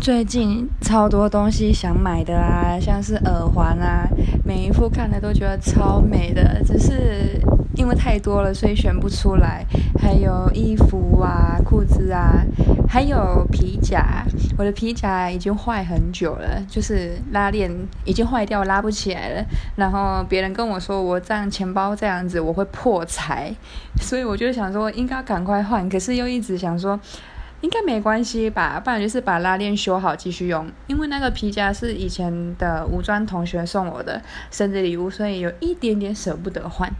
最近超多东西想买的啊，像是耳环啊，每一副看了都觉得超美的，只是因为太多了，所以选不出来。还有衣服啊、裤子啊，还有皮夹。我的皮夹已经坏很久了，就是拉链已经坏掉，拉不起来了。然后别人跟我说，我这样钱包这样子我会破财，所以我就想说应该赶快换，可是又一直想说。应该没关系吧，不然就是把拉链修好继续用。因为那个皮夹是以前的吴专同学送我的生日礼物，所以有一点点舍不得换。